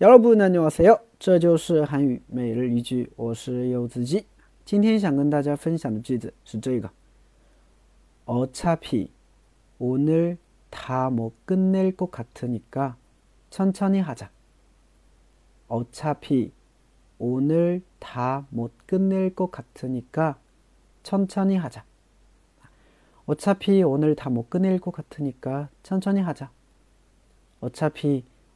여러분 안녕하세요. 这就是韩语每日一句我是柚子鸡 今天想跟大家分享的句子是这个 어차피 오늘 다 못 끝낼 것 같으니까 천천히 하자. 어차피 오늘 다 못 끝낼 것 같으니까 천천히 하자. 어차피 오늘 다 못 끝낼 것 같으니까 천천히 하자. 어차피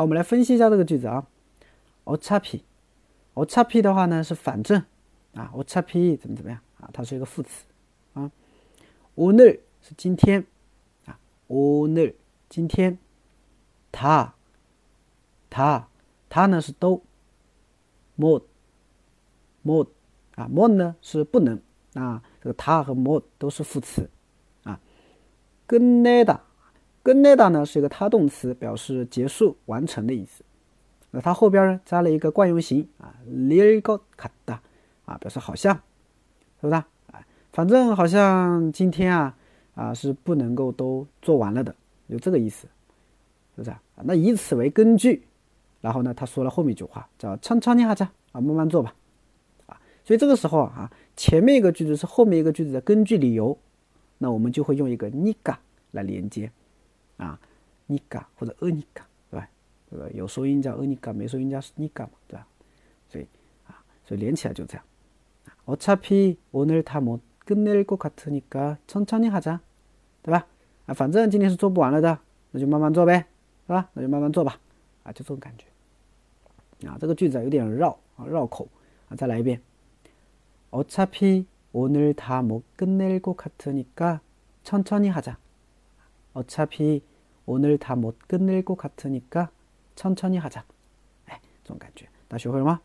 好我们来分析一下这个句子啊。어차 피， 어차피的话呢是反正啊，Ochapi 怎么怎么样啊它是一个副词啊오늘是今天啊오늘今天他他他呢是都 more more 啊 more 呢是不能啊这个他和 more 都是副词啊끝내다 내다呢是一个他动词，表示结束、完成的意思。那它后边呢加了一个惯用型啊，릴 것， 같 다， 啊，表示好像，是不是？啊，反正好像今天啊啊是不能够都做完了的，有这个意思，是不是？那以此为根据，然后呢他说了后面一句话，叫천천히하자啊，慢慢做吧，啊，所以这个时候啊，前面一个句子是后面一个句子的根据理由，那我们就会用一个니까来连接。 啊，尼嘎或者厄尼嘎，对吧？这个有收音叫厄尼嘎，没收音叫尼嘎嘛，对吧？所以啊，所以连起来就这样。어차피오늘다못끝낼것같으니까천천히하자对吧？啊，反正今天是做不完了的，那就慢慢做呗，是吧？那就慢慢做吧，啊，就这种感觉。啊，这个句子有点绕啊，绕口啊，再来一遍。어차피오늘다못끝낼것같으니까천천히하자 어차피 오늘 다 못 끝낼 것 같으니까 천천히 하자. 哎，这种感觉，大家学会了吗？